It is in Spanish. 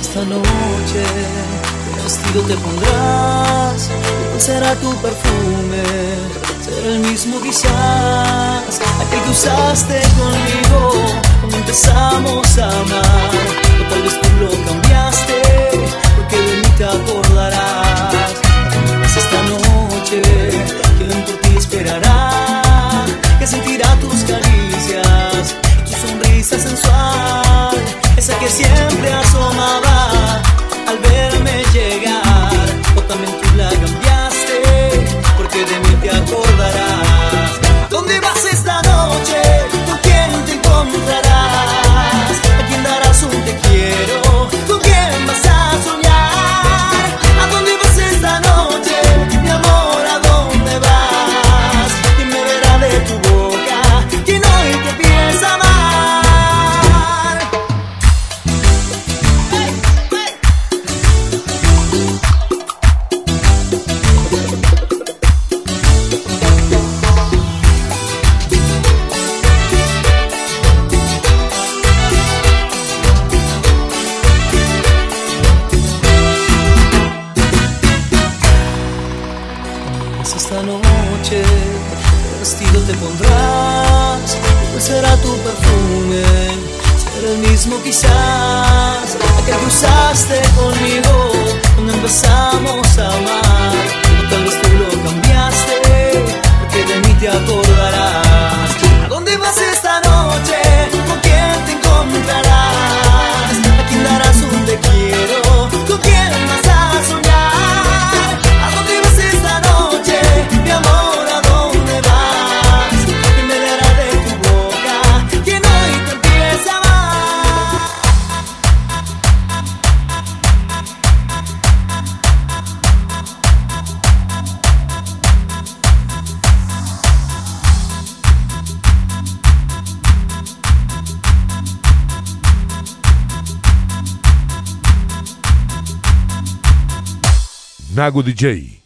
esta noche? ¿Qué vestido te pondrás? ¿Cuál será tu perfume? ¿Será el mismo quizás? Aquel que usaste conmigo cuando empezamos a amar. O tal vez tú lo cambiaste, porque de mí te acordarás. Es esta noche, quien por ti esperará, que sentirá tus caricias tu sonrisa sensual, esa que siempre asomaba al verme llegar. También tú la cambiaste, porque de mí te acordarás. ¿Dónde vas esta noche? Es esta noche, ¿qué vestido te pondrás? ¿Cuál será tu perfume? Será el mismo quizás, aquel que usaste conmigo cuando empezamos a amar. Nago DJ.